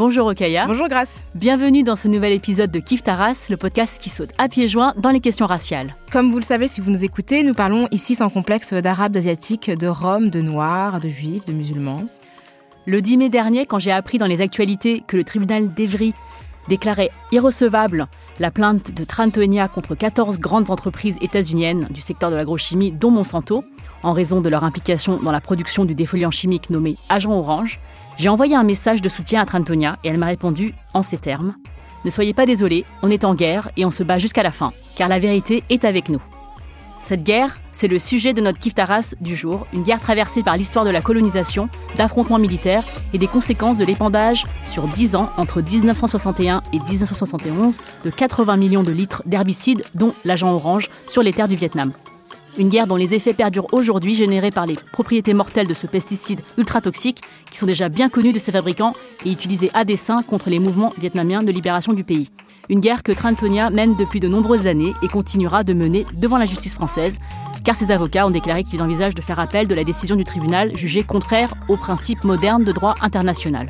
Bonjour Okaya. Bonjour Grace. Bienvenue dans ce nouvel épisode de Kif Taras, le podcast qui saute à pieds joints dans les questions raciales. Comme vous le savez si vous nous écoutez, nous parlons ici sans complexe d'arabes, d'asiatiques, de roms, de noirs, de juifs, de musulmans. Le 10 mai dernier, quand j'ai appris dans les actualités que le tribunal d'Evry déclarait irrecevable la plainte de Trantonia contre 14 grandes entreprises états-uniennes du secteur de l'agrochimie, dont Monsanto, en raison de leur implication dans la production du défoliant chimique nommé Agent Orange, j'ai envoyé un message de soutien à Trantonia et elle m'a répondu en ces termes Ne soyez pas désolés, on est en guerre et on se bat jusqu'à la fin, car la vérité est avec nous. Cette guerre, c'est le sujet de notre Kiftaras du jour, une guerre traversée par l'histoire de la colonisation, d'affrontements militaires et des conséquences de l'épandage sur 10 ans entre 1961 et 1971 de 80 millions de litres d'herbicides, dont l'agent orange, sur les terres du Vietnam. Une guerre dont les effets perdurent aujourd'hui, générés par les propriétés mortelles de ce pesticide ultra toxique, qui sont déjà bien connus de ses fabricants et utilisés à dessein contre les mouvements vietnamiens de libération du pays. Une guerre que Trantonia mène depuis de nombreuses années et continuera de mener devant la justice française, car ses avocats ont déclaré qu'ils envisagent de faire appel de la décision du tribunal jugée contraire aux principes modernes de droit international.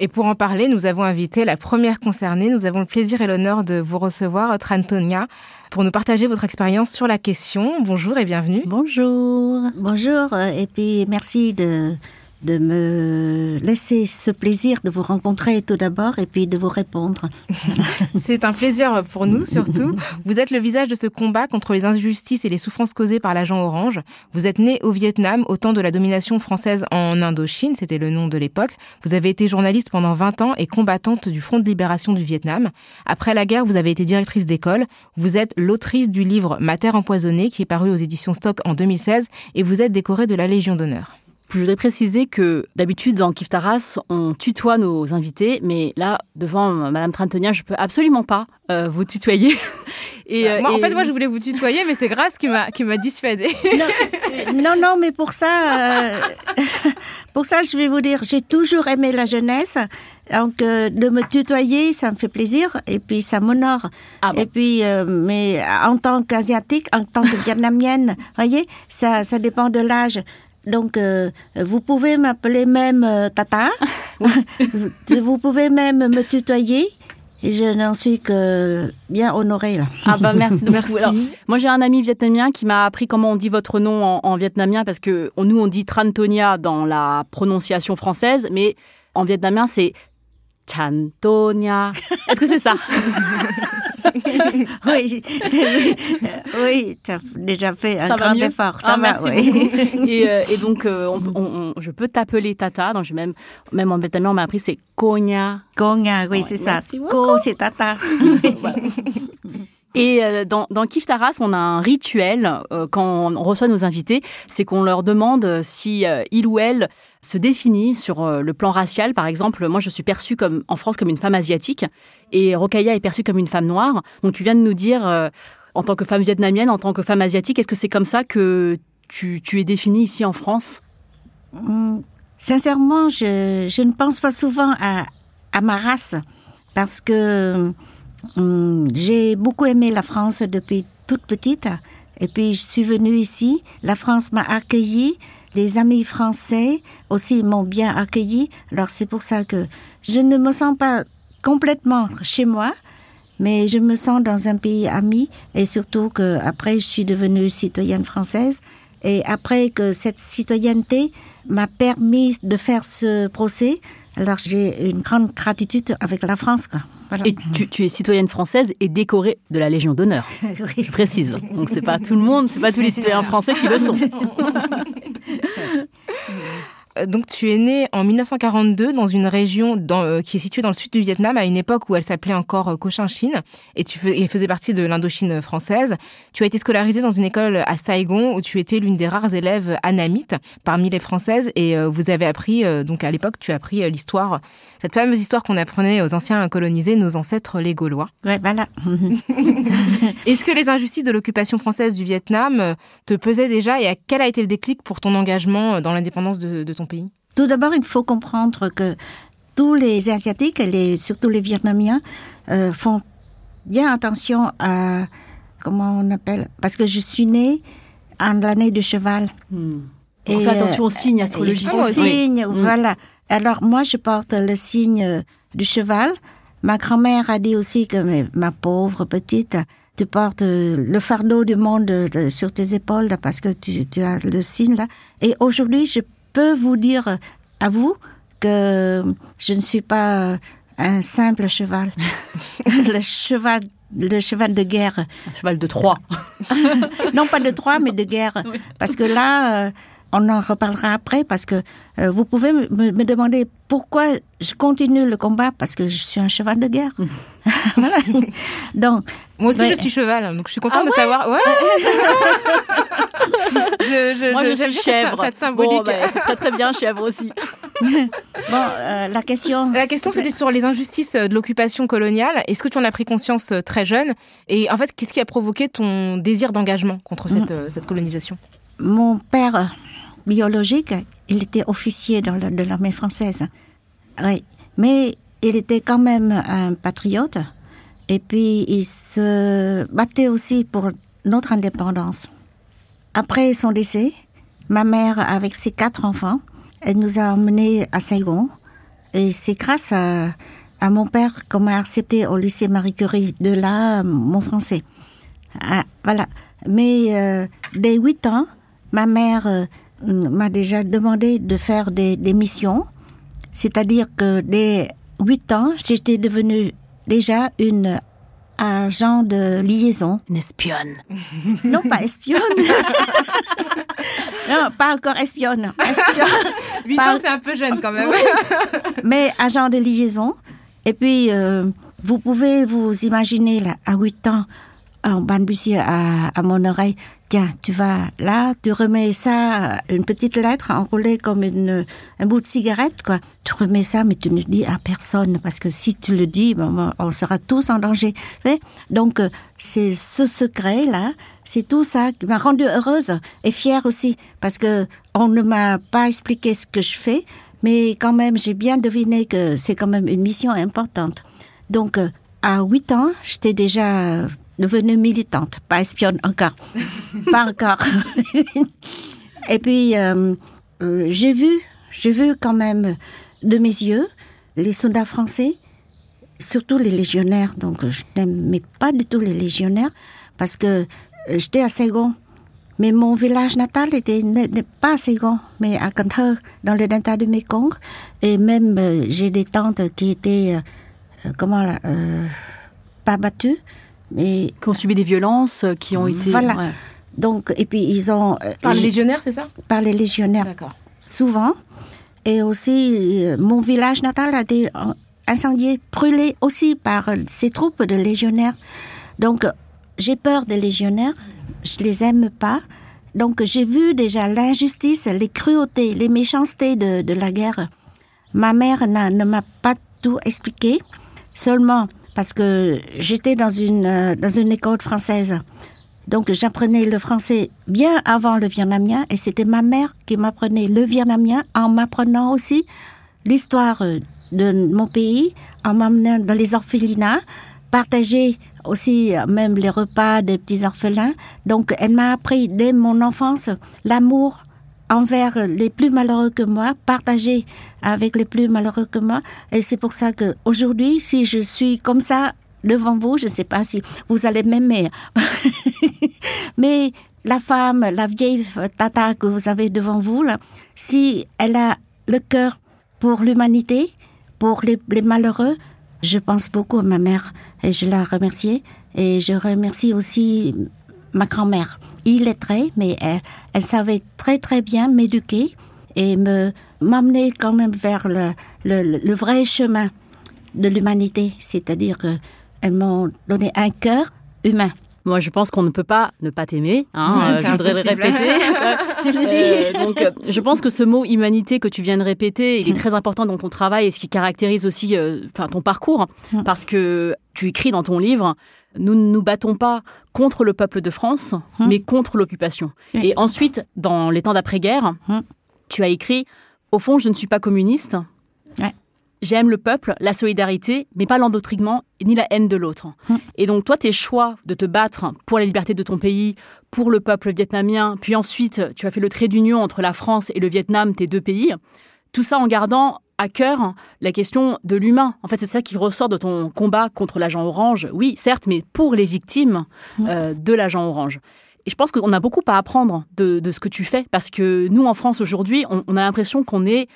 Et pour en parler, nous avons invité la première concernée. Nous avons le plaisir et l'honneur de vous recevoir, Trantonia, pour nous partager votre expérience sur la question. Bonjour et bienvenue. Bonjour. Bonjour, et puis merci de, de me laisser ce plaisir de vous rencontrer tout d'abord et puis de vous répondre. C'est un plaisir pour nous surtout. Vous êtes le visage de ce combat contre les injustices et les souffrances causées par l'agent orange. Vous êtes né au Vietnam au temps de la domination française en Indochine, c'était le nom de l'époque. Vous avez été journaliste pendant 20 ans et combattante du Front de libération du Vietnam. Après la guerre, vous avez été directrice d'école. Vous êtes l'autrice du livre Ma terre empoisonnée qui est paru aux éditions Stock en 2016 et vous êtes décorée de la Légion d'honneur. Je voudrais préciser que d'habitude dans Kiftaras, on tutoie nos invités, mais là, devant Madame Trantonia, je peux absolument pas euh, vous tutoyer. Et, euh, moi, en fait, moi, je voulais vous tutoyer, mais c'est Grace qui m'a qui m'a dissuadée. Non, euh, non, non, mais pour ça, euh, pour ça, je vais vous dire, j'ai toujours aimé la jeunesse. Donc, euh, de me tutoyer, ça me fait plaisir et puis ça m'honore. Ah bon. Et puis, euh, mais en tant qu'asiatique, en tant que vietnamienne, voyez, ça, ça dépend de l'âge. Donc, euh, vous pouvez m'appeler même euh, Tata. vous pouvez même me tutoyer. Et je n'en suis que bien honorée là. Ah bah merci beaucoup. Merci. Alors, moi j'ai un ami vietnamien qui m'a appris comment on dit votre nom en, en vietnamien parce que on- nous on dit Trantonia dans la prononciation française, mais en vietnamien c'est Chantonia. Est-ce que c'est ça? oui, oui, tu as déjà fait un Ça grand effort. Ça Ah, va, merci oui. Et, euh, et donc euh, on- on- on- je peux t'appeler Tata. Donc je même même en vietnamien on m'a appris c'est Konya. Konya, oui, c'est ça. Ko, c'est tata. Et euh, dans, dans Kif Taras, on a un rituel euh, quand on reçoit nos invités, c'est qu'on leur demande euh, si euh, il ou elle se définit sur euh, le plan racial. Par exemple, moi je suis perçue comme en France comme une femme asiatique et Rokaya est perçue comme une femme noire. Donc tu viens de nous dire euh, en tant que femme vietnamienne, en tant que femme asiatique, est-ce que c'est comme ça que tu, tu es définie ici en France? Hum, Sincèrement, je, je ne pense pas souvent à, à ma race parce que j'ai beaucoup aimé la France depuis toute petite. Et puis, je suis venue ici. La France m'a accueillie. Les amis français aussi m'ont bien accueilli. Alors, c'est pour ça que je ne me sens pas complètement chez moi, mais je me sens dans un pays ami. Et surtout que après, je suis devenue citoyenne française. Et après que cette citoyenneté m'a permis de faire ce procès, alors j'ai une grande gratitude avec la France. Quoi. Voilà. Et tu, tu es citoyenne française et décorée de la Légion d'honneur. Oui. Je précise. Donc c'est pas tout le monde, c'est pas tous les citoyens français qui le sont. Euh, Donc tu es née en 1942 dans une région dans, euh, qui est située dans le sud du Vietnam à une époque où elle s'appelait encore euh, Cochinchine et tu fais- et faisait partie de l'Indochine française. Tu as été scolarisée dans une école à Saigon où tu étais l'une des rares élèves anamites parmi les françaises et euh, vous avez appris donc à l'époque tu as appris l'histoire cette fameuse histoire qu'on apprenait aux anciens colonisés nos ancêtres les Gaulois. Ouais, voilà. Est-ce que les injustices de l'occupation française du Vietnam te pesaient déjà et à quel a été le déclic pour ton engagement dans l'indépendance de, de ton pays Tout d'abord, il faut comprendre que tous les Asiatiques, et les, surtout les Vietnamiens, euh, font bien attention à, comment on appelle, parce que je suis née en l'année du cheval. On fait attention aux signes astrologiques. Aux Oui. signes, voilà. Alors moi, je porte le signe euh, du cheval. Ma grand-mère a dit aussi que mais, ma pauvre petite, tu portes euh, le fardeau du monde euh, sur tes épaules parce que tu, tu as le signe là. Et aujourd'hui, je peux vous dire à vous que je ne suis pas un simple cheval. le cheval, le cheval de guerre. Un cheval de Troie. Non, pas de Troie, mais de guerre. Parce que là, euh, on en reparlera après, parce que euh, vous pouvez me, demander pourquoi je continue le combat, parce que je suis un cheval de guerre. voilà. Donc, Moi aussi, je suis cheval, donc je suis contente Ah de savoir. Ouais, je, je, Moi, je, j'aime suis chèvre. Cette, symbolique. Bon, bah, c'est très très bien, chèvre aussi. bon, euh, la question... La question, c'était sur les injustices euh, de l'occupation coloniale. Est-ce que tu en as pris conscience très jeune? Et en fait, qu'est-ce qui a provoqué ton désir d'engagement contre cette, cette colonisation? Mon père biologique, il était officier dans de l'armée française. Oui, mais il était quand même un patriote. Et puis, il se battait aussi pour notre indépendance. Après son décès, ma mère, avec ses quatre enfants, elle nous a emmenés à Saigon. Et c'est grâce à, mon père qu'on m'a accepté au lycée Marie Curie. De là, mon français. Ah, voilà. Mais euh, dès 8 ans, ma mère euh, m'a déjà demandé de faire des, des missions. C'est-à-dire que dès 8 ans, j'étais devenue déjà une agent de liaison. Une espionne. Non, pas espionne. non, pas encore espionne. Espionne. 8 Par- ans, c'est un peu jeune quand même. mais agent de liaison. Et puis, euh, vous pouvez vous imaginer, là, à 8 ans, en balbutiant à, à mon oreille, tiens, tu vas là, tu remets ça, une petite lettre enroulée comme une, un bout de cigarette, quoi. Tu remets ça, mais tu ne le dis à personne, parce que si tu le dis, ben, ben, on sera tous en danger. Vous Donc, euh, c'est ce secret-là, c'est tout ça qui m'a rendue heureuse et fière aussi, parce que on ne m'a pas expliqué ce que je fais, mais quand même, j'ai bien deviné que c'est quand même une mission importante. Donc, euh, à 8 ans, j'étais déjà devenue militante, pas espionne encore. pas encore. Et puis, euh, euh, j'ai vu, j'ai vu quand même de mes yeux les soldats français, surtout les légionnaires. Donc, je n'aimais pas du tout les légionnaires parce que euh, j'étais à Saigon. Mais mon village natal était pas à Saigon, mais à Thơ, dans le delta du Mekong. Et même, euh, j'ai des tantes qui étaient, euh, comment là, euh, pas battues, mais Qui ont subi des violences, euh, qui ont été. Voilà. ouais. donc, et puis ils ont euh, Par les légionnaires, c'est ça? par les légionnaires D'accord. souvent. Et aussi, euh, mon village natal a été incendié, brûlé aussi par ces troupes de légionnaires. Donc, j'ai peur des légionnaires, je les aime pas. Donc, j'ai vu déjà l'injustice, les cruautés, les méchancetés de, de la guerre. Ma mère ne m'a pas tout expliqué, seulement parce que j'étais dans une, euh, dans une école française. Donc j'apprenais le français bien avant le vietnamien et c'était ma mère qui m'apprenait le vietnamien en m'apprenant aussi l'histoire euh, de mon pays, en m'emmenant dans les orphelinats, partager aussi euh, même les repas des petits orphelins. Donc elle m'a appris dès mon enfance l'amour envers les plus malheureux que moi, partager avec les plus malheureux que moi. Et c'est pour ça que aujourd'hui, si je suis comme ça devant vous, je ne sais pas si vous allez m'aimer. Mais la femme, la vieille tata que vous avez devant vous, là, si elle a le cœur pour l'humanité, pour les, les malheureux, je pense beaucoup à ma mère et je la remercie. Et je remercie aussi ma grand-mère. Illettrée, mais elle, savait très très bien m'éduquer et me m'amener quand même vers le vrai chemin de l'humanité. C'est-à-dire qu'elles m'ont donné un cœur humain. Moi, je pense qu'on ne peut pas ne pas t'aimer. Hein, Ouais, euh, je voudrais le répéter. Dit. Euh, donc, euh, je pense que ce mot humanité que tu viens de répéter, il est très important dans ton travail et ce qui caractérise aussi, euh, ton parcours, parce que tu écris dans ton livre. Nous ne nous battons pas contre le peuple de France, mais contre l'occupation. Oui. Et ensuite, dans les temps d'après-guerre, Hum. tu as écrit Au fond, je ne suis pas communiste. Ouais. J'aime le peuple, la solidarité, mais pas l'endoctrinement ni la haine de l'autre. Et donc toi, tes choix de te battre pour la liberté de ton pays, pour le peuple vietnamien, puis ensuite tu as fait le trait d'union entre la France et le Vietnam, tes deux pays, tout ça en gardant à cœur la question de l'humain. En fait, c'est ça qui ressort de ton combat contre l'agent orange. Oui, certes, mais pour les victimes euh, de l'agent orange. Et je pense qu'on a beaucoup à apprendre de, de ce que tu fais, parce que nous, en France, aujourd'hui, on, on a l'impression qu'on est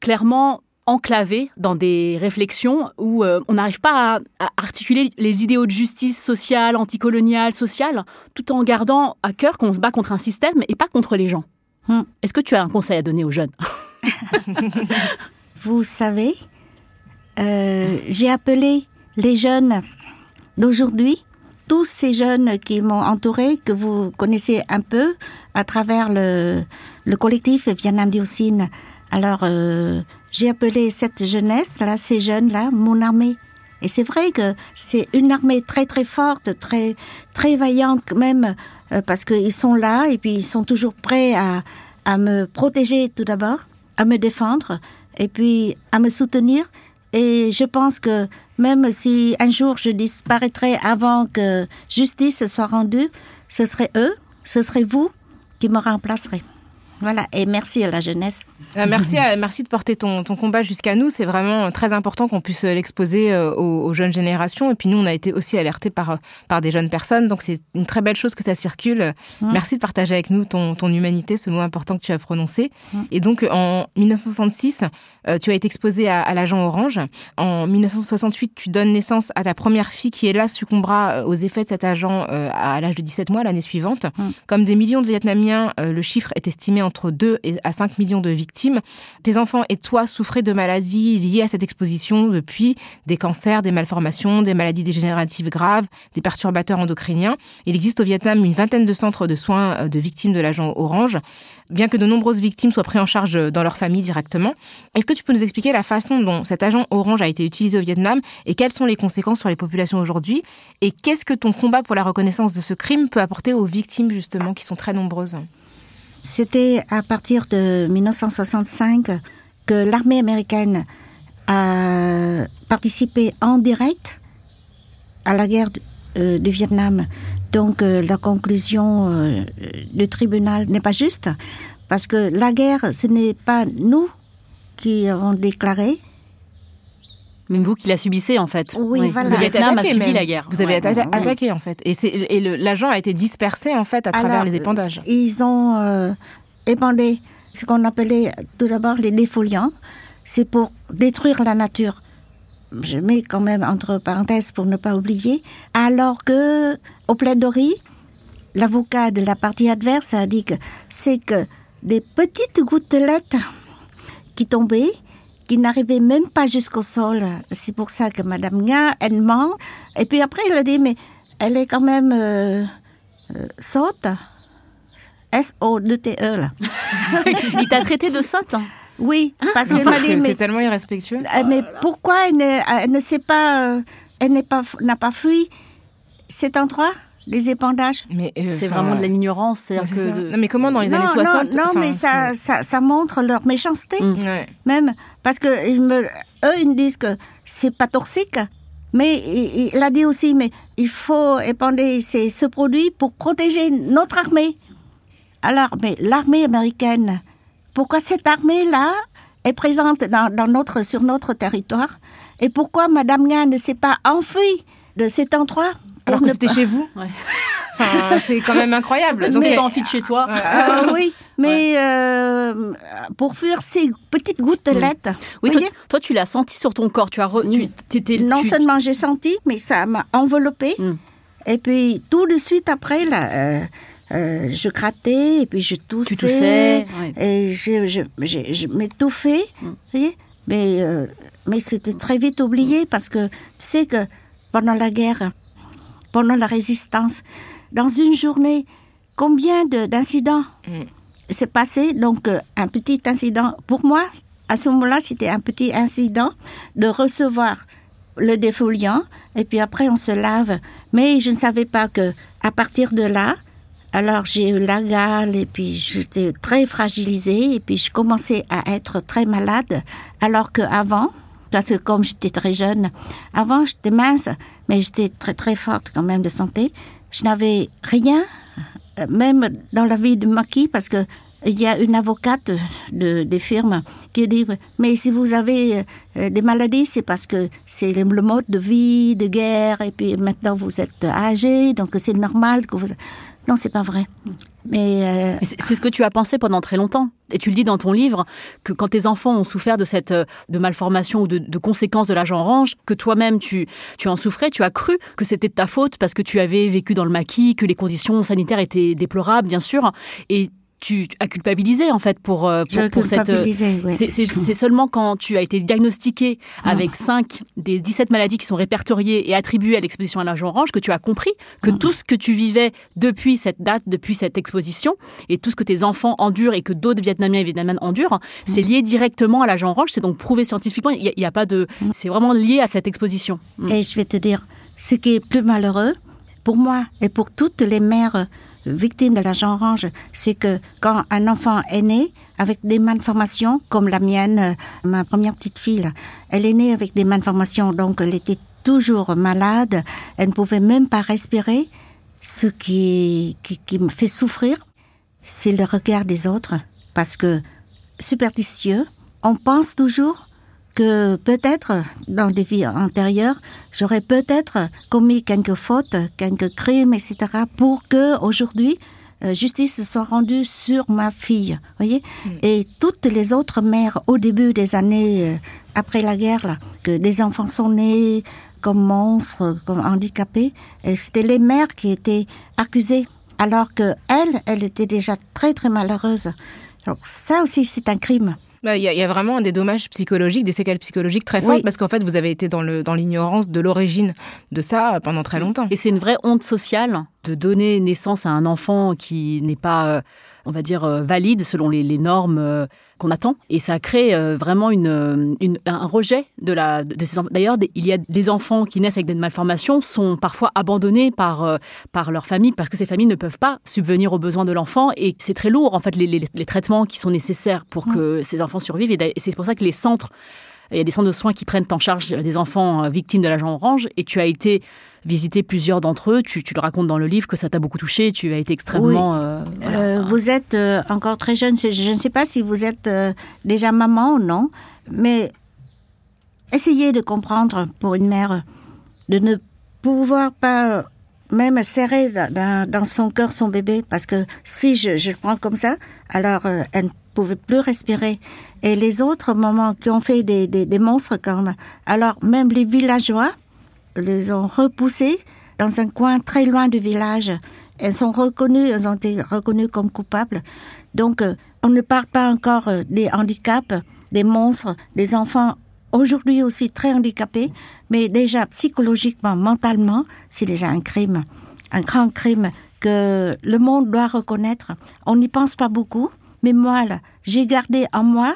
clairement enclavé dans des réflexions où euh, on n'arrive pas à, à articuler les idéaux de justice sociale, anticoloniale, sociale, tout en gardant à cœur qu'on se bat contre un système et pas contre les gens. Hmm. Est-ce que tu as un conseil à donner aux jeunes? Vous savez, euh, j'ai appelé les jeunes d'aujourd'hui, tous ces jeunes qui m'ont entouré, que vous connaissez un peu à travers le, le collectif Vietnam Dioxine. Alors, euh, j'ai appelé cette jeunesse-là, ces jeunes-là, mon armée. Et c'est vrai que c'est une armée très très forte, très très vaillante même, euh, parce qu'ils sont là et puis ils sont toujours prêts à, à me protéger tout d'abord, à me défendre et puis à me soutenir. Et je pense que même si un jour je disparaîtrais avant que justice soit rendue, ce serait eux, ce serait vous qui me remplacerez. Voilà, et merci à la jeunesse. Euh, merci, à- merci de porter ton, ton combat jusqu'à nous. C'est vraiment très important qu'on puisse euh, l'exposer euh, aux, aux jeunes générations. Et puis nous, on a été aussi alertés par, par des jeunes personnes. Donc c'est une très belle chose que ça circule. Merci de partager avec nous ton, ton humanité, ce mot important que tu as prononcé. Et donc en 1966, euh, tu as été exposé à, à l'agent orange. En 1968, tu donnes naissance à ta première fille qui, hélas, succombera aux effets de cet agent à l'âge de 17 mois l'année suivante. Comme des millions de Vietnamiens, le chiffre est estimé entre 2 et à 5 millions de victimes. Tes enfants et toi souffrez de maladies liées à cette exposition depuis des cancers, des malformations, des maladies dégénératives graves, des perturbateurs endocriniens. Il existe au Vietnam une vingtaine de centres de soins euh, de victimes de l'agent orange, bien que de nombreuses victimes soient prises en charge dans leur famille directement. Est-ce que tu peux nous expliquer la façon dont cet agent orange a été utilisé au Vietnam et quelles sont les conséquences sur les populations aujourd'hui? Et qu'est-ce que ton combat pour la reconnaissance de ce crime peut apporter aux victimes justement qui sont très nombreuses? C'était à partir de 1965 que l'armée américaine a participé en direct à la guerre du, euh, du Vietnam. Donc euh, la conclusion euh, du tribunal n'est pas juste parce que la guerre, ce n'est pas nous qui avons déclaré. Même vous qui la subissez en fait. Oui, voilà. Le Vous avez été Vietnam a attaqué, subi même. la guerre. Vous avez Ouais. atta- Oui. attaqué en fait. Et, et l'agent a été dispersé en fait à travers Alors, les épandages. Ils ont euh, épandé ce qu'on appelait tout d'abord les défoliants. C'est pour détruire la nature. Je mets quand même entre parenthèses pour ne pas oublier. Alors que, au plaidoirie, l'avocat de la partie adverse a dit que c'est que des petites gouttelettes qui tombaient, qui n'arrivaient même pas jusqu'au sol. C'est pour ça que Madame Nga, elle ment. Et puis après, elle a dit, mais elle est quand même euh, euh, sotte. S-O-T-E, là. Il t'a traité de sotte hein. Oui, parce C'est qu'elle m'a dit, c'est mais, tellement irrespectueux. euh, mais pourquoi elle ne, elle ne sait pas, euh, elle n'est pas, n'a pas fui cet endroit, les épandages? Mais euh, C'est vraiment de l'ignorance. c'est-à-dire c'est que de- Non mais comment dans les non, années non, 60 non, enfin, mais ça, ça, ça montre leur méchanceté. Mm. c'est- Ouais. même parce que ils me, eux ils me disent que c'est pas toxique, mais il, il a dit aussi mais il faut épandre ces, ce produit pour protéger notre armée. Alors, mais l'armée américaine, pourquoi cette armée là est présente dans, dans notre sur notre territoire? Et pourquoi Madame Nga ne s'est pas enfuie de cet endroit Alors que c'était chez vous Ouais. Enfin, c'est quand même incroyable. Donc, Mais- tu pas envie de chez toi. Ah oui, mais euh, pour fuir ces petites gouttelettes, Oui, vous toi, voyez, toi, tu l'as senti sur ton corps. Tu as, re- tu, t'étais- non tu- seulement j'ai senti, mais ça m'a enveloppé. Mm. Et puis tout de suite après, là, euh, euh, je grattais et puis je toussais. Tu toussais, ouais. Et je, je, je, je m'étouffais. Mm. vous voyez mais euh, mais c'était très vite oublié parce que tu sais que pendant la guerre, pendant la résistance, dans une journée, combien de- d'incidents s'est passé Donc euh, un petit incident pour moi à ce moment-là, c'était un petit incident de recevoir le défoliant et puis après on se lave. Mais je ne savais pas que à partir de là, alors j'ai eu la gale et puis j'étais très fragilisée et puis je commençais à être très malade alors qu'avant, parce que comme j'étais très jeune, avant j'étais mince, mais j'étais très très forte quand même de santé. Je n'avais rien, même dans la vie de Maki, parce que il y a une avocate de, des firmes qui dit mais si vous avez euh, des maladies c'est parce que c'est le mode de vie de guerre et puis maintenant vous êtes âgé donc c'est normal que vous non c'est pas vrai mais euh, C'est ce que tu as pensé pendant très longtemps. Et tu le dis dans ton livre que quand tes enfants ont souffert de cette euh, de malformation ou de, de conséquences de l'agent orange, que toi-même tu tu en souffrais, tu as cru que c'était de ta faute parce que tu avais vécu dans le maquis, que les conditions sanitaires étaient déplorables, bien sûr, et tu as culpabilisé en fait pour euh, pour, cette euh, ouais. c'est- seulement quand tu as été diagnostiqué avec 5 des 17 maladies qui sont répertoriées et attribuées à l'exposition à l'agent orange que tu as compris que tout ce que tu vivais depuis cette date, depuis cette exposition, et tout ce que tes enfants endurent et que d'autres Vietnamiens et Vietnamiennes endurent, c'est lié directement à l'agent orange. C'est donc prouvé scientifiquement. Il n'y a pas de. C'est vraiment lié à cette exposition. Et je vais te dire, ce qui est plus malheureux, pour moi et pour toutes les mères victimes de l'agent orange, c'est que quand un enfant est né avec des malformations, comme la mienne, euh, ma première petite fille, elle est née avec des malformations, donc elle était toujours malade, elle ne pouvait même pas respirer. Ce qui me fait souffrir, c'est le regard des autres, parce que superstitieux, on pense toujours que peut-être dans des vies antérieures, j'aurais peut-être commis quelques fautes, quelques crimes, etc. pour que aujourd'hui euh, justice soit rendue sur ma fille, voyez? Et toutes les autres mères au début des années euh, après la guerre, là, que des enfants sont nés comme monstres, comme handicapés, c'était les mères qui étaient accusées, alors que elle, elle était déjà très très malheureuse. Donc ça aussi c'est un crime. Bah, Il y, a- il y a vraiment des dommages psychologiques, des séquelles psychologiques très fortes, Oui. parce qu'en fait, vous avez été dans l'ignorance de l'origine de ça pendant très longtemps. Et c'est une vraie honte sociale de donner naissance à un enfant qui n'est pas, euh, on va dire, euh, valide selon les, les normes euh, qu'on attend. Et ça crée euh, vraiment une, une- un rejet de, la, de ces enfants. D'ailleurs, il y a des enfants qui naissent avec des malformations, sont parfois abandonnés par, par leur famille parce que ces familles ne peuvent pas subvenir aux besoins de l'enfant. Et c'est très lourd, en fait, les, les- les traitements qui sont nécessaires pour que ces enfants survivent. Et c'est pour ça que les centres il y a des centres de soins qui prennent en charge des enfants euh, victimes de l'agent orange et tu as été visiter plusieurs d'entre eux. Tu, tu le racontes dans le livre que ça t'a beaucoup touché. Tu as été extrêmement. euh, voilà. Euh, vous êtes euh, encore très jeune. Je ne sais pas si vous êtes déjà maman ou non, mais essayez de comprendre pour une mère de ne pouvoir pas même serrer dans- son cœur son bébé, parce que si je, je le prends comme ça, alors elle ne pouvait plus respirer. Et les autres mamans qui ont fait des, des, des monstres comme, alors même les villageois les ont repoussés dans un coin très loin du village. Elles sont reconnues, elles ont été reconnues comme coupables. Donc, euh, on ne parle pas encore euh, des handicaps, des monstres, des enfants aujourd'hui aussi très handicapés, mais déjà psychologiquement, mentalement, c'est déjà un crime, un grand crime que le monde doit reconnaître. On n'y pense pas beaucoup, mais moi, là, j'ai gardé en moi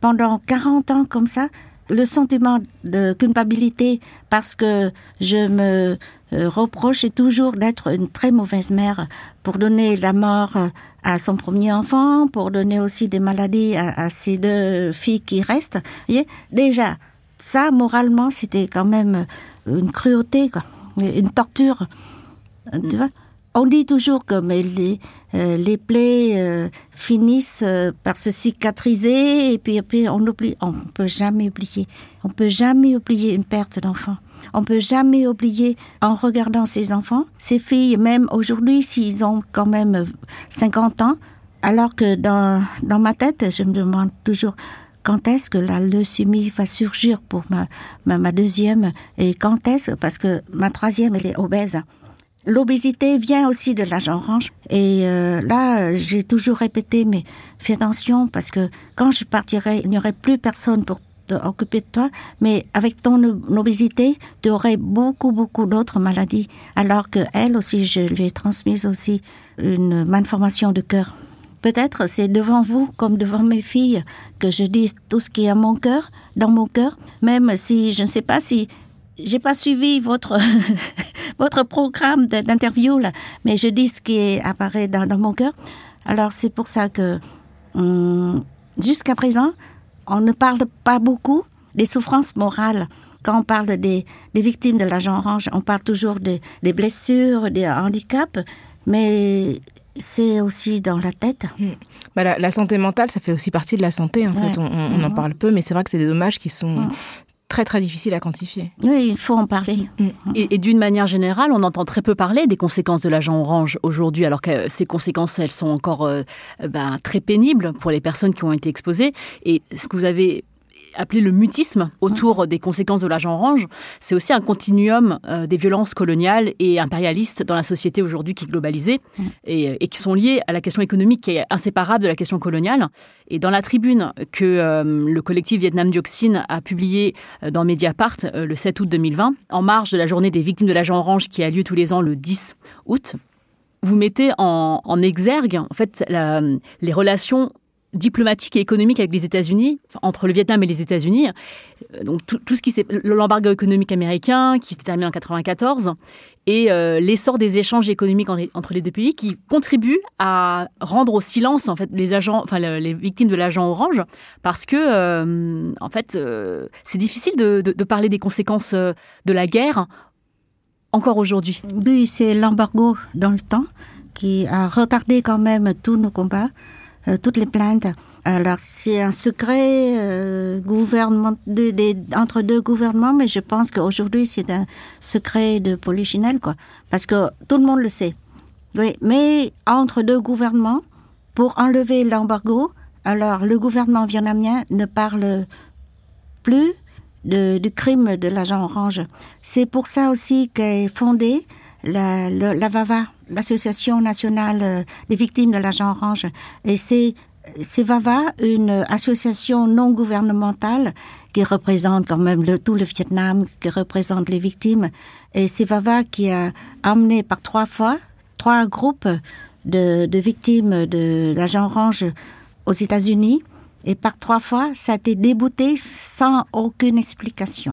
pendant 40 ans comme ça le sentiment de culpabilité parce que je me euh, reproche toujours d'être une très mauvaise mère pour donner la mort euh, à son premier enfant, pour donner aussi des maladies à, à ses deux filles qui restent. Vous voyez Déjà, ça, moralement, c'était quand même une cruauté, une torture. Tu vois? On dit toujours que les, euh, les plaies euh, finissent euh, par se cicatriser et puis après on oublie. On peut jamais oublier. On peut jamais oublier une perte d'enfant. On peut jamais oublier en regardant ces enfants, ces filles, même aujourd'hui, s'ils ont quand même 50 ans, alors que dans, dans ma tête, je me demande toujours quand est-ce que la leucémie va surgir pour ma, ma, ma deuxième? Et quand est-ce, parce que ma troisième, elle est obèse. L'obésité vient aussi de l'âge orange. Et euh, là, j'ai toujours répété, mais fais attention parce que quand je partirai, il n'y aurait plus personne pour t'occuper de toi. Mais avec ton obésité, tu aurais beaucoup, beaucoup d'autres maladies. Alors que elle aussi, je lui ai transmise aussi une malformation de cœur. Peut-être c'est devant vous, comme devant mes filles, que je dis tout ce qui est à mon cœur, dans mon cœur, même si je ne sais pas si j'ai pas suivi votre votre programme d'interview là, mais je dis ce qui apparaît dans, dans mon cœur. Alors c'est pour ça que hum, jusqu'à présent, on ne parle pas beaucoup des souffrances morales. Quand on parle des, des victimes de l'agent orange, on parle toujours des, des blessures, des handicaps, mais c'est aussi dans la tête. Mmh. Bah, la, la, santé mentale, ça fait aussi partie de la santé. En ouais. fait, on, on, en parle peu, mais c'est vrai que c'est des dommages qui sont très très difficile à quantifier. Oui, il faut en parler. Et, et d'une manière générale, on entend très peu parler des conséquences de l'agent orange aujourd'hui, alors que ces conséquences, elles sont encore euh, ben, très pénibles pour les personnes qui ont été exposées. Et ce que vous avez appelé le mutisme autour des conséquences de l'agent orange, c'est aussi un continuum euh, des violences coloniales et impérialistes dans la société aujourd'hui qui est globalisée et, et, qui sont liées à la question économique qui est inséparable de la question coloniale. Et dans la tribune que euh, le collectif Vietnam Dioxine a publié euh, dans Mediapart euh, le 7 août 2020, en marge de la journée des victimes de l'agent orange qui a lieu tous les ans le 10 août, vous mettez en, en exergue en fait la, les relations diplomatique et économique avec les États-Unis, entre le Vietnam et les États-Unis. Euh, donc tout, ce qui s'est l'embargo économique américain qui s'est terminé en 94 et euh, l'essor des échanges économiques entre, les deux pays qui contribuent à rendre au silence en fait les agents, enfin les victimes de l'agent orange parce que euh, en fait c'est difficile de, de, parler des conséquences de la guerre encore aujourd'hui. Oui, c'est l'embargo dans le temps qui a retardé quand même tous nos combats. Euh, toutes les plaintes. Alors c'est un secret euh, gouvernement entre deux gouvernements, mais je pense qu'aujourd'hui c'est un secret de polichinelle, quoi, parce que tout le monde le sait. Oui, mais entre deux gouvernements, pour enlever l'embargo, alors le gouvernement vietnamien ne parle plus du crime de l'agent orange. C'est pour ça aussi qu'est fondée la, la VAVA, l'Association nationale euh, des victimes de l'agent orange. Et c'est VAVA, une association non gouvernementale qui représente quand même le, tout le Vietnam, qui représente les victimes. Et c'est VAVA qui a amené par trois fois trois groupes de, de victimes de l'agent orange aux États-Unis. Et par trois fois, ça a été débouté sans aucune explication.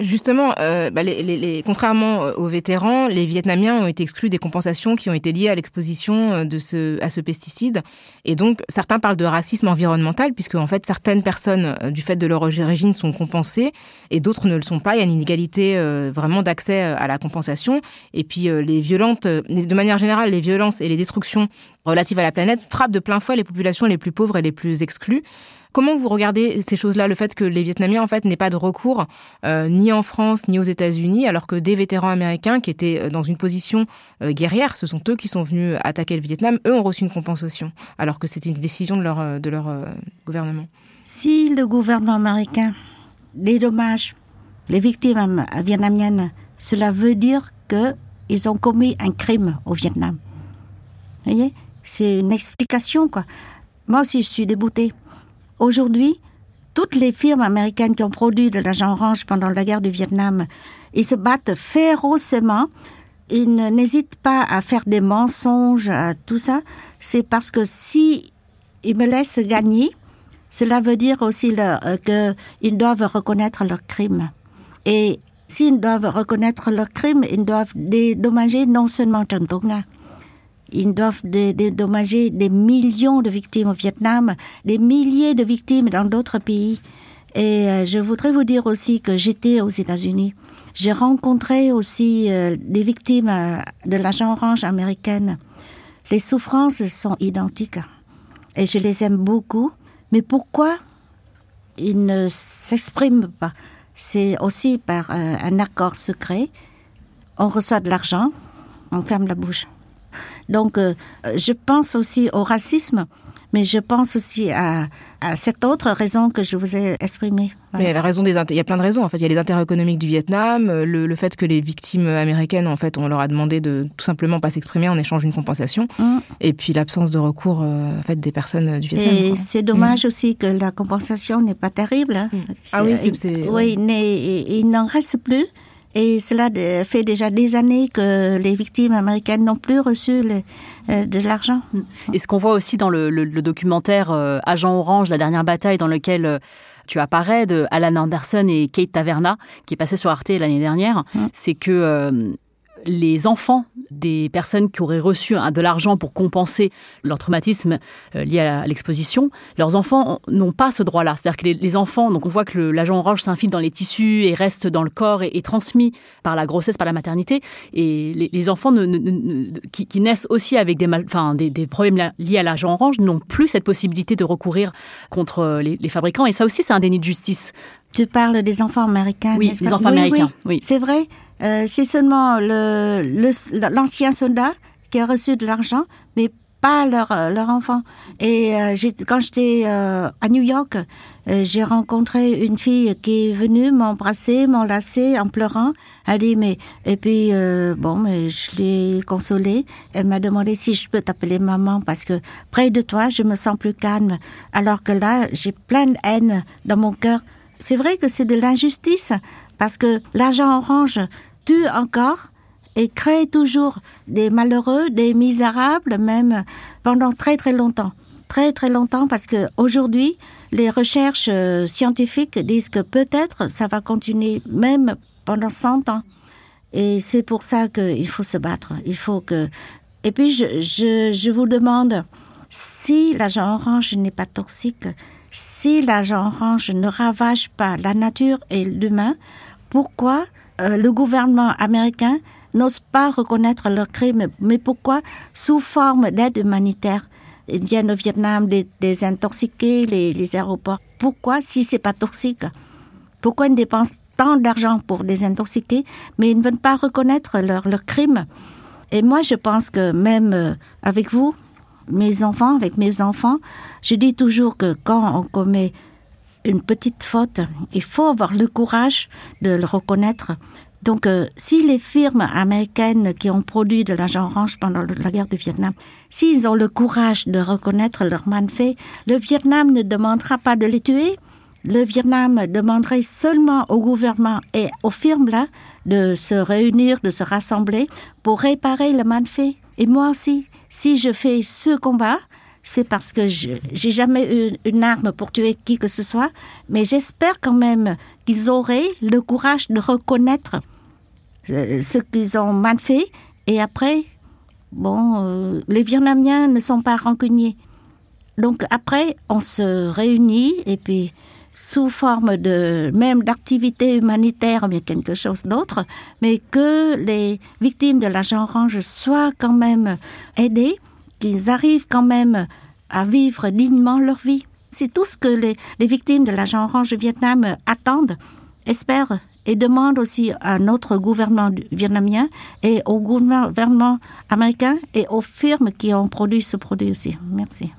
Justement, euh, bah, contrairement aux vétérans, les Vietnamiens ont été exclus des compensations qui ont été liées à l'exposition euh, à ce pesticide. Et donc, certains parlent de racisme environnemental, puisque en fait, certaines personnes, euh, du fait de leur origine, sont compensées et d'autres ne le sont pas. Il y a une inégalité euh, vraiment d'accès à la compensation. Et puis, euh, les violentes, de manière générale, les violences et les destructions relatives à la planète frappent de plein fouet les populations les plus pauvres et les plus exclues. Comment vous regardez ces choses-là, le fait que les Vietnamiens en fait n'aient pas de recours euh, ni en France ni aux États-Unis, alors que des vétérans américains qui étaient euh, dans une position euh, guerrière, ce sont eux qui sont venus attaquer le Vietnam, eux ont reçu une compensation, alors que c'était une décision de leur de gouvernement. Si le gouvernement américain dédommage les victimes vietnamiennes, cela veut dire que ils ont commis un crime au Vietnam. Vous voyez, c'est une explication quoi. Moi aussi, je suis déboutée. Aujourd'hui, toutes les firmes américaines qui ont produit de l'agent orange pendant la guerre du Vietnam, ils se battent férocement. Ils n'hésitent pas à faire des mensonges, à tout ça. C'est parce que si me laissent gagner, cela veut dire aussi euh, qu'ils doivent reconnaître leurs crimes. Et s'ils doivent reconnaître leurs crimes, ils doivent dédommager non seulement Tonga, ils doivent dédommager des millions de victimes au Vietnam, des milliers de victimes dans d'autres pays. Et euh, je voudrais vous dire aussi que j'étais aux États-Unis. J'ai rencontré aussi euh, des victimes euh, de l'agent orange américaine. Les souffrances sont identiques et je les aime beaucoup. Mais pourquoi ils ne s'expriment pas? C'est aussi par un accord secret. On reçoit de l'argent, on ferme la bouche. Donc, je pense aussi au racisme mais je pense aussi à, cette autre raison que je vous ai exprimée. Mais la raison des il y a plein de raisons. En fait, il y a les intérêts économiques du Vietnam, euh, le, fait que les victimes américaines, en fait, on leur a demandé de tout simplement pas s'exprimer en échange d'une compensation, mm. et puis l'absence de recours euh, en fait des personnes du Vietnam. Et c'est dommage mm. aussi que la compensation n'est pas terrible. Hein. Mm. Ah oui, c'est oui, il n'en reste plus. Et cela fait déjà des années que les victimes américaines n'ont plus reçu euh, de l'argent. Et ce qu'on voit aussi dans le, documentaire euh, Agent Orange, la dernière bataille, dans lequel euh, tu apparais de Alan Anderson et Kate Taverna, qui est passé sur Arte l'année dernière, c'est que les enfants des personnes qui auraient reçu de l'argent pour compenser leur traumatisme euh, lié à l'exposition, leurs enfants n'ont pas ce droit-là. C'est-à-dire que les, enfants, donc on voit que l'agent orange s'infile dans les tissus et reste dans le corps et est transmis par la grossesse, par la maternité. Et les, enfants qui, naissent aussi avec des, des, problèmes liés à l'agent orange n'ont plus cette possibilité de recourir contre les, les fabricants. Et ça aussi, c'est un déni de justice. Tu parles des enfants américains. Oui, des enfants américains. Oui, c'est vrai? Euh, c'est seulement l'ancien le, soldat qui a reçu de l'argent, mais pas leur, leur enfant. Et euh, quand j'étais euh, à New York, j'ai rencontré une fille qui est venue m'embrasser, m'enlacer en pleurant. Elle dit mais et puis bon mais je l'ai consolée. Elle m'a demandé si je peux t'appeler maman parce que près de toi je me sens plus calme. Alors que là j'ai plein de haine dans mon cœur. C'est vrai que c'est de l'injustice parce que l'argent orange tue encore et crée toujours des malheureux, des misérables, même pendant très très longtemps. Très très longtemps parce que aujourd'hui, les recherches euh, scientifiques disent que peut-être ça va continuer même pendant 100 ans. Et c'est pour ça qu'il faut se battre. Il faut que. Et puis je, je, je vous demande si l'agent orange n'est pas toxique, si l'agent orange ne ravage pas la nature et l'humain, pourquoi euh, le gouvernement américain n'ose pas reconnaître leurs crimes. Mais pourquoi? Sous forme d'aide humanitaire. Ils viennent au Vietnam des, intoxiqués, les, aéroports. Pourquoi, si c'est pas toxique? Pourquoi ils dépensent tant d'argent pour les intoxiquer, mais ils ne veulent pas reconnaître leurs leur crimes Et moi, je pense que même euh, avec vous, mes enfants, avec mes enfants, je dis toujours que quand on commet une petite faute, il faut avoir le courage de le reconnaître. Donc, euh, si les firmes américaines qui ont produit de l'argent orange pendant la guerre du Vietnam, s'ils ont le courage de reconnaître leur fait, le Vietnam ne demandera pas de les tuer. Le Vietnam demanderait seulement au gouvernement et aux firmes-là de se réunir, de se rassembler pour réparer le fait. Et moi aussi, si je fais ce combat, c'est parce que j'ai jamais eu une arme pour tuer qui que ce soit, mais j'espère quand même qu'ils auraient le courage de reconnaître euh, ce qu'ils ont mal fait. Et après, bon, euh, les Vietnamiens ne sont pas rancuniers. Donc après, on se réunit et puis sous forme de même d'activité humanitaire, mais quelque chose d'autre, mais que les victimes de l'agent orange soient quand même aidées qu'ils arrivent quand même à vivre dignement leur vie. C'est tout ce que les, victimes de l'agent orange du Vietnam attendent, espèrent et demandent aussi à notre gouvernement vietnamien et au gouvernement américain et aux firmes qui ont produit ce produit aussi. Merci.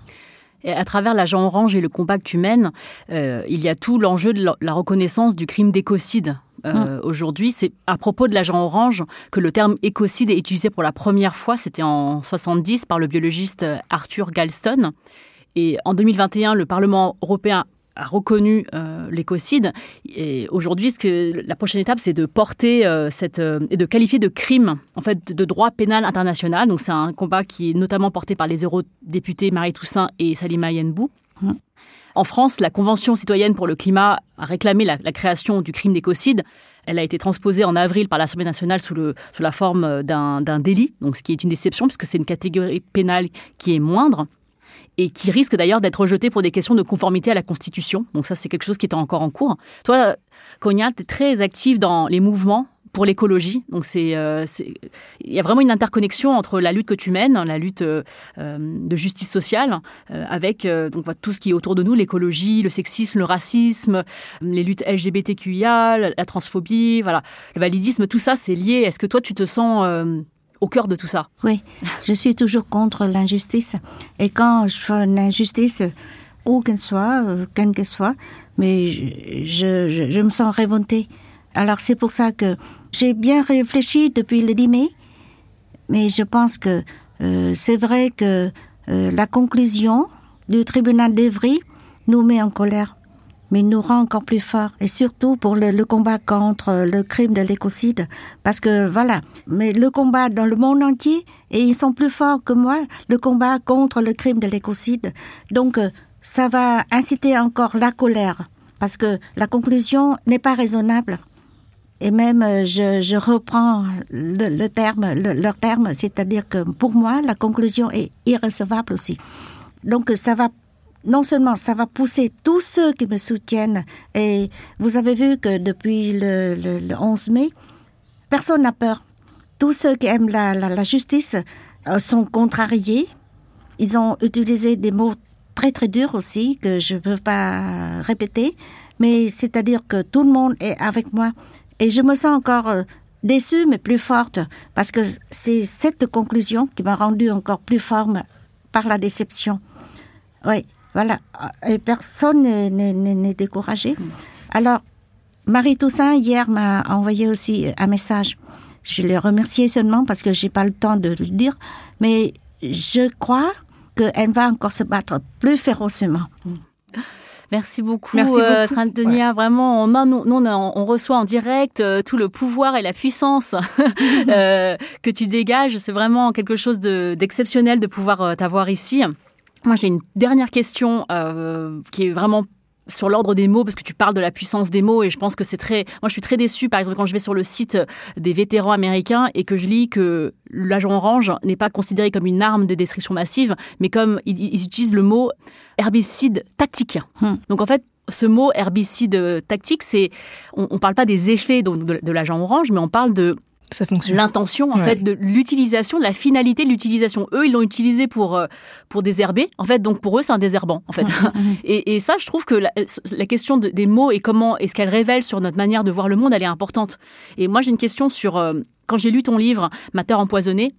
Et à travers l'agent orange et le tu mènes, euh, il y a tout l'enjeu de la reconnaissance du crime d'écocide euh, aujourd'hui. C'est à propos de l'agent orange que le terme écocide est utilisé pour la première fois. C'était en 70 par le biologiste Arthur Galston. Et en 2021, le Parlement européen a reconnu euh, l'écocide. Et aujourd'hui, ce que la prochaine étape, c'est de porter euh, cette et de qualifier de crime en fait de droit pénal international. Donc c'est un combat qui est notamment porté par les eurodéputés Marie Toussaint et Salima Yenbou. En France, la Convention citoyenne pour le climat a réclamé la, création du crime d'écocide. Elle a été transposée en avril par l'Assemblée nationale sous, la forme d'un délit, donc ce qui est une déception puisque c'est une catégorie pénale qui est moindre et qui risque d'ailleurs d'être rejetée pour des questions de conformité à la Constitution. Donc ça, c'est quelque chose qui est encore en cours. Toi, Konya, tu es très active dans les mouvements pour l'écologie. Donc c'est, euh, il y a vraiment une interconnexion entre la lutte que tu mènes, la lutte euh, euh, de justice sociale, euh, avec euh, donc tout ce qui est autour de nous, l'écologie, le sexisme, le racisme, les luttes LGBTQIA, la, transphobie, voilà, le validisme, tout ça c'est lié. Est-ce que toi tu te sens euh, au cœur de tout ça? Oui, je suis toujours contre l'injustice. Et quand je fais une injustice, où qu'elle soit, euh, quelle qu'elle soit, mais je, je, je me sens révoltée. Alors c'est pour ça que j'ai bien réfléchi depuis le 10 mai, mais je pense que euh, c'est vrai que euh, la conclusion du tribunal d'Evry nous met en colère, mais nous rend encore plus forts, et surtout pour le, combat contre le crime de l'écocide, parce que voilà, mais le combat dans le monde entier, et ils sont plus forts que moi, le combat contre le crime de l'écocide. Donc euh, ça va inciter encore la colère, parce que la conclusion n'est pas raisonnable. Et même, euh, je, je reprends le, terme, le- leur terme, c'est-à-dire que pour moi, la conclusion est irrecevable aussi. Donc, ça va, non seulement ça va pousser tous ceux qui me soutiennent, et vous avez vu que depuis le, le- le 11 mai, personne n'a peur. Tous ceux qui aiment la, la- la justice euh, sont contrariés. Ils ont utilisé des mots très très durs aussi que je ne peux pas répéter, mais c'est-à-dire que tout le monde est avec moi et je me sens encore euh, déçue mais plus forte parce que c'est cette conclusion qui m'a rendue encore plus forte par la déception. Oui, voilà. Et personne n'est- découragé. Alors, Marie Toussaint, hier, m'a envoyé aussi un message. Je l'ai remercié seulement parce que j'ai pas le temps de le dire, mais je crois qu'elle va encore se battre plus férocement. Merci beaucoup, Merci euh, beaucoup. Trentenia. Vraiment, on, a, nous, on, a- on reçoit en direct euh, tout le pouvoir et la puissance euh, que tu dégages. C'est vraiment quelque chose de- d'exceptionnel de, pouvoir euh, t'avoir ici. Moi, j'ai une dernière question qui est vraiment sur l'ordre des mots parce que tu parles de la puissance des mots et je pense que c'est très moi je suis très déçue par exemple quand je vais sur le site des vétérans américains et que je lis que l'agent orange n'est pas considéré comme une arme de destruction massive mais comme ils, utilisent le mot herbicide tactique donc en fait ce mot herbicide tactique c'est on, on parle pas des effets donc, de, de l'agent orange mais on parle de. L'intention en Ouais. fait de l'utilisation, de la finalité de l'utilisation. Eux, ils l'ont utilisé pour euh, pour désherber. En fait, donc pour eux, c'est un désherbant. En fait, et, et ça, je trouve que la, la question de- des mots et comment est-ce qu'elle révèle sur notre manière de voir le monde, elle est importante. Et moi, j'ai une question sur euh, quand j'ai lu ton livre Ma terre empoisonnée.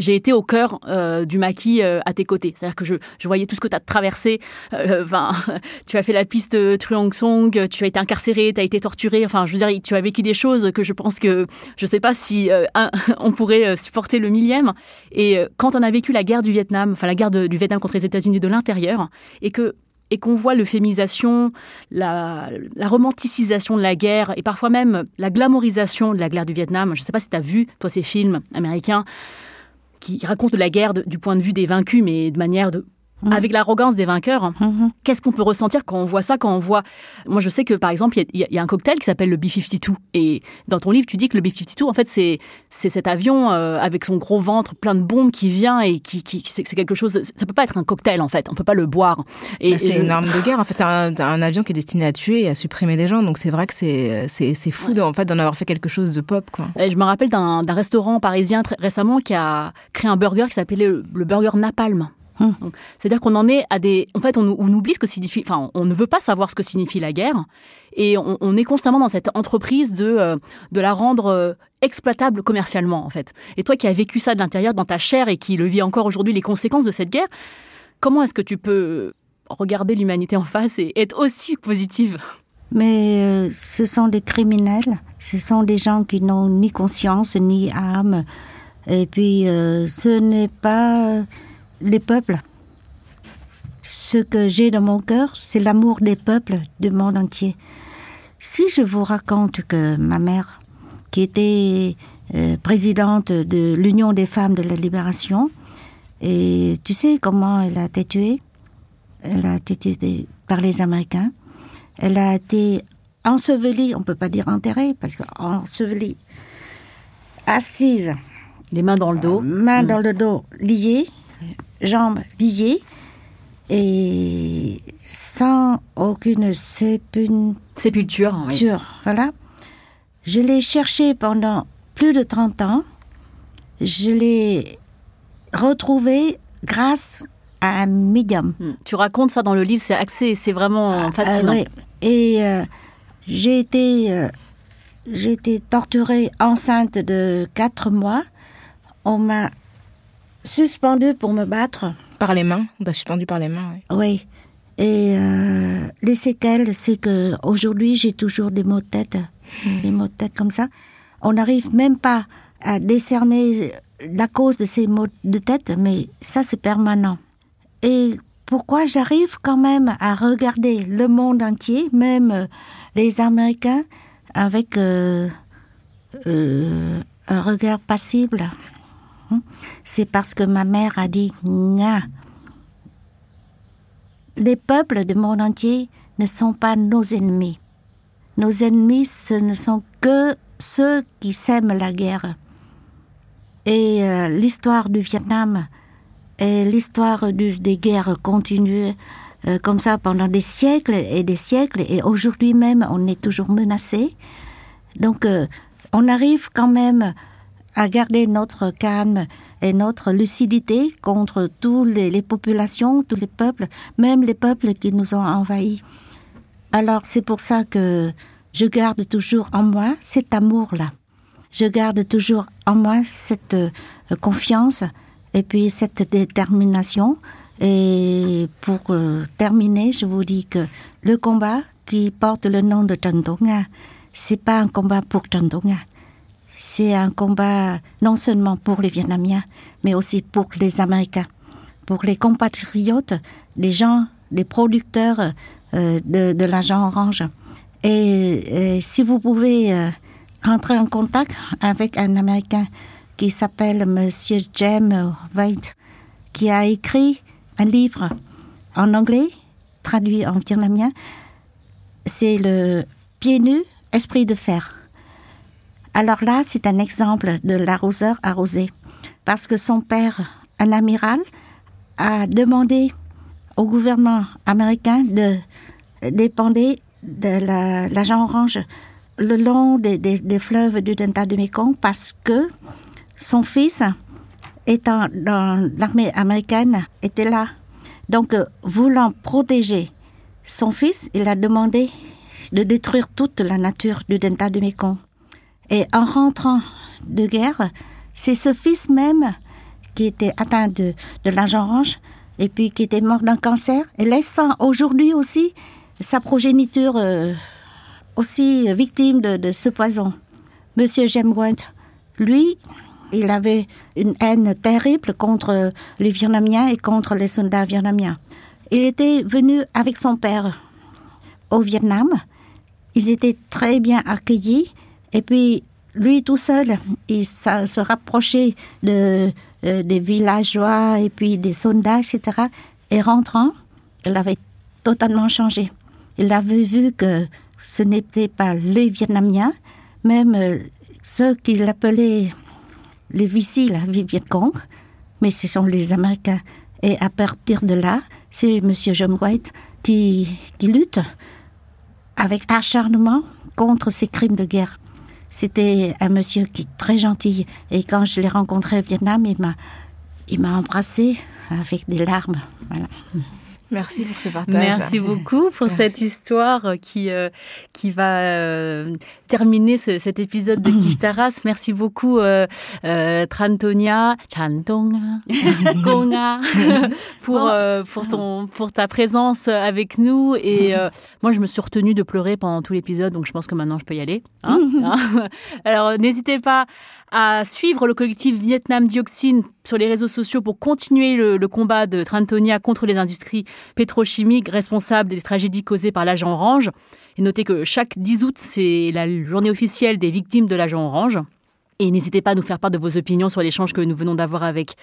J'ai été au cœur euh, du maquis euh, à tes côtés. C'est-à-dire que je, je voyais tout ce que tu as traversé. Euh, Enfin, tu as fait la piste Truong Song, tu as été incarcéré, tu as été torturé. Enfin, je veux dire, tu as vécu des choses que je pense que je sais pas si un, on pourrait supporter le millième. Et quand on a vécu la guerre du Vietnam, enfin la guerre du Vietnam contre les États-Unis de l'intérieur, et que et qu'on voit l'euphémisation, la, la romanticisation de la guerre et parfois même la glamorisation de la guerre du Vietnam. Je ne sais pas si tu as vu, toi, ces films américains qui racontent la guerre du point de vue des vaincus, mais de manière de avec l'arrogance des vainqueurs. Qu'est-ce qu'on peut ressentir quand on voit ça, quand on voit... Moi, je sais que, par exemple, il y a- il y, a un cocktail qui s'appelle le B-52. Et dans ton livre, tu dis que le B-52, en fait, c'est c'est cet avion euh, avec son gros ventre plein de bombes qui vient et qui... qui c'est quelque chose... Ça peut pas être un cocktail, en fait. On peut pas le boire. Et, Bah, c'est je- une arme de guerre. En fait, c'est un, un avion qui est destiné à tuer et à supprimer des gens. Donc c'est vrai que c'est c'est c'est fou en fait d'en avoir fait quelque chose de pop quoi. Et je me rappelle d'un d'un restaurant parisien très récemment qui a créé un burger qui s'appelait le, le burger Napalm. Donc, C'est-à-dire qu'on en est à des... En fait, on, on oublie ce que signifie... Enfin, on ne veut pas savoir ce que signifie la guerre. Et on, on est constamment dans cette entreprise de, euh, de la rendre euh, exploitable commercialement, en fait. Et toi qui as vécu ça de l'intérieur, dans ta chair, et qui le vis encore aujourd'hui, les conséquences de cette guerre, comment est-ce que tu peux regarder l'humanité en face et être aussi positive? Mais euh, ce sont des criminels, ce sont des gens qui n'ont ni conscience ni âme. Et puis, euh, ce n'est pas les peuples. Ce que j'ai dans mon cœur, c'est l'amour des peuples du monde entier. Si je vous raconte que ma mère, qui était euh, présidente de l'Union des femmes de la libération, et tu sais comment elle a été tuée? Elle a été tuée par les Américains. Elle a été ensevelie, on peut pas dire enterrée, parce qu'ensevelie, assise, Les mains dans le dos. main dans le dos, liée, jambes liées, et sans aucune sépulture. Sépulture. oui. Voilà. Je l'ai cherché pendant plus de 30 ans. Je l'ai retrouvé grâce à un médium. Hmm. Tu racontes ça dans le livre, c'est axé, c'est vraiment fascinant. Ah ouais. Et euh, j'ai été, euh, j'ai été torturée enceinte de 4 mois. On m'a suspendue pour me battre. Par les mains, on t'a suspendu par les mains. ouais. Oui. Et euh, les séquelles, c'est que aujourd'hui j'ai toujours des maux de tête, des maux de tête comme ça. On n'arrive même pas à décerner la cause de ces maux de tête, mais ça c'est permanent. Et pourquoi j'arrive quand même à regarder le monde entier, même euh, les Américains, avec euh, euh, un regard passible? C'est parce que ma mère a dit Nga les peuples du monde entier ne sont pas nos ennemis. Nos ennemis, ce ne sont que ceux qui sèment la guerre. Et euh, l'histoire du Vietnam et l'histoire des guerres continuent euh, comme ça pendant des siècles et des siècles. Et aujourd'hui même, on est toujours menacé. Donc, euh, on arrive quand même à garder notre calme et notre lucidité contre toutes les, populations, tous les peuples, même les peuples qui nous ont envahis. Alors c'est pour ça que je garde toujours en moi cet amour-là. Je garde toujours en moi cette euh, confiance et puis cette détermination. Et pour euh, terminer, je vous dis que le combat qui porte le nom de Tandonga, c'est pas un combat pour Tandonga. C'est un combat non seulement pour les Vietnamiens, mais aussi pour les Américains, pour les compatriotes, les gens, les producteurs euh, de, de l'agent orange. Et, et si vous pouvez euh, en contact avec un Américain qui s'appelle Monsieur James White, qui a écrit un livre en anglais, traduit en vietnamien, c'est le Pieds nus, esprit de fer. Alors là, c'est un exemple de l'arroseur arrosé. Parce que son père, un amiral, a demandé au gouvernement américain de dépendre de la- l'agent orange le long des, des- fleuves du delta du Mekong parce que son fils, étant dans l'armée américaine, était là. Donc, euh, voulant protéger son fils, il a demandé de détruire toute la nature du delta du Mekong. Et en rentrant de guerre, c'est ce fils même qui était atteint de, de l'agent orange et puis qui était mort d'un cancer et laissant aujourd'hui aussi sa progéniture euh, aussi victime de, ce poison. Monsieur Jemwant, lui, il avait une haine terrible contre les Vietnamiens et contre les soldats vietnamiens. Il était venu avec son père au Vietnam. Ils étaient très bien accueillis. Et puis, lui tout seul, il se rapprochait euh, des villageois et puis des soldats, etc. Et rentrant, il avait totalement changé. Il avait vu que ce n'étaient pas les Vietnamiens, même euh, ceux qu'il appelait les Vici, la Viet Cong, mais ce sont les Américains. Et à partir de là, c'est M. John White qui lutte avec acharnement contre ces crimes de guerre. C'était un monsieur qui est très gentil. Et quand je l'ai rencontré au Vietnam, il m'a, il m'a embrassé avec des larmes. Voilà. Merci pour ce partage. Merci beaucoup pour Merci. cette histoire qui, euh, qui va euh, terminer ce- cet épisode de Kiftaras. Merci beaucoup, euh, euh, Trantonia, Konga, pour, euh, pour, ton, pour ta présence avec nous. Et euh, moi, je me suis retenue de pleurer pendant tout l'épisode, donc je pense que maintenant, je peux y aller. hein, hein. Alors, n'hésitez pas à suivre le collectif Vietnam Dioxine sur les réseaux sociaux pour continuer le, le combat de Trantonia contre les industries pétrochimiques responsables des tragédies causées par l'agent orange. Et notez que chaque 10 août, c'est la journée officielle des victimes de l'agent orange. Et n'hésitez pas à nous faire part de vos opinions sur l'échange que nous venons d'avoir avec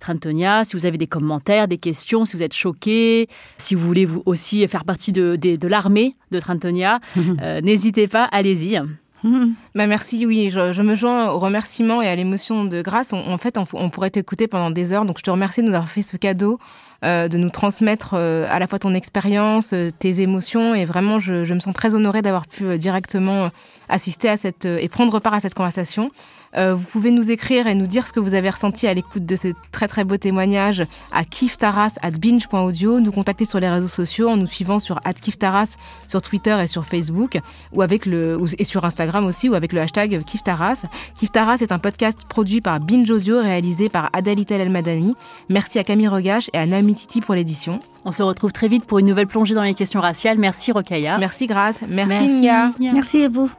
Trentonia. Si vous avez des commentaires, des questions, si vous êtes choqués, si vous voulez vous aussi faire partie de, de, l'armée de Trentonia, euh, n'hésitez pas, allez-y. Bah merci, oui, je, me joins aux remerciements et à l'émotion de grâce. en fait, on, pourrait t'écouter pendant des heures, donc je te remercie de nous avoir fait ce cadeau, euh, de nous transmettre euh, à la fois ton expérience, euh, tes émotions, et vraiment, je, je me sens très honorée d'avoir pu directement assister à cette et prendre part à cette conversation. Euh, vous pouvez nous écrire et nous dire ce que vous avez ressenti à l'écoute de ce très très beau témoignage à kiftaras@binge.audio, nous contacter sur les réseaux sociaux en nous suivant sur @kiftaras sur Twitter et sur Facebook ou avec le et sur Instagram aussi ou avec le hashtag kiftaras. Kiftaras est un podcast produit par Binge Audio réalisé par Adalita El Madani. Merci à Camille Regache et à Nami Titi pour l'édition. On se retrouve très vite pour une nouvelle plongée dans les questions raciales. Merci Rokaya. Merci Grace. Merci, Nia. Merci à vous.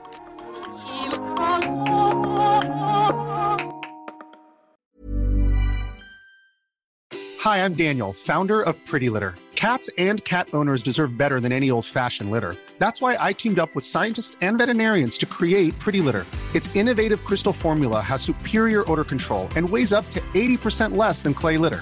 Hi, I'm Daniel, founder of Pretty Litter. Cats and cat owners deserve better than any old fashioned litter. That's why I teamed up with scientists and veterinarians to create Pretty Litter. Its innovative crystal formula has superior odor control and weighs up to 80% less than clay litter.